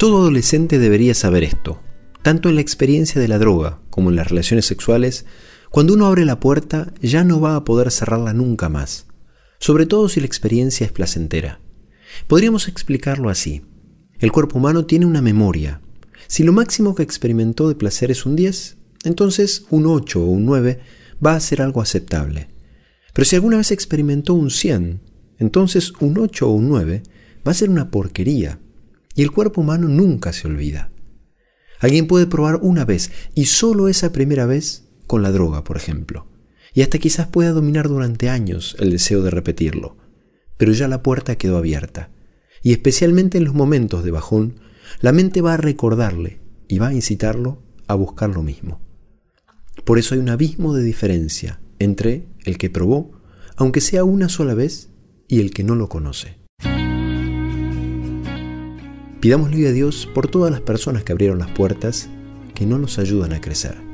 Todo adolescente debería saber esto, tanto en la experiencia de la droga como en las relaciones sexuales, cuando uno abre la puerta ya no va a poder cerrarla nunca más, sobre todo si la experiencia es placentera. Podríamos explicarlo así. El cuerpo humano tiene una memoria. Si lo máximo que experimentó de placer es un 10, entonces un 8 o un 9 va a ser algo aceptable. Pero si alguna vez experimentó un 100, entonces un 8 o un 9 va a ser una porquería. Y el cuerpo humano nunca se olvida. Alguien puede probar una vez y solo esa primera vez con la droga, por ejemplo. Y hasta quizás pueda dominar durante años el deseo de repetirlo. Pero ya la puerta quedó abierta. Y especialmente en los momentos de bajón, la mente va a recordarle y va a incitarlo a buscar lo mismo. Por eso hay un abismo de diferencia entre el que probó, aunque sea una sola vez, y el que no lo conoce. Pidámosle a Dios por todas las personas que abrieron las puertas que no nos ayudan a crecer.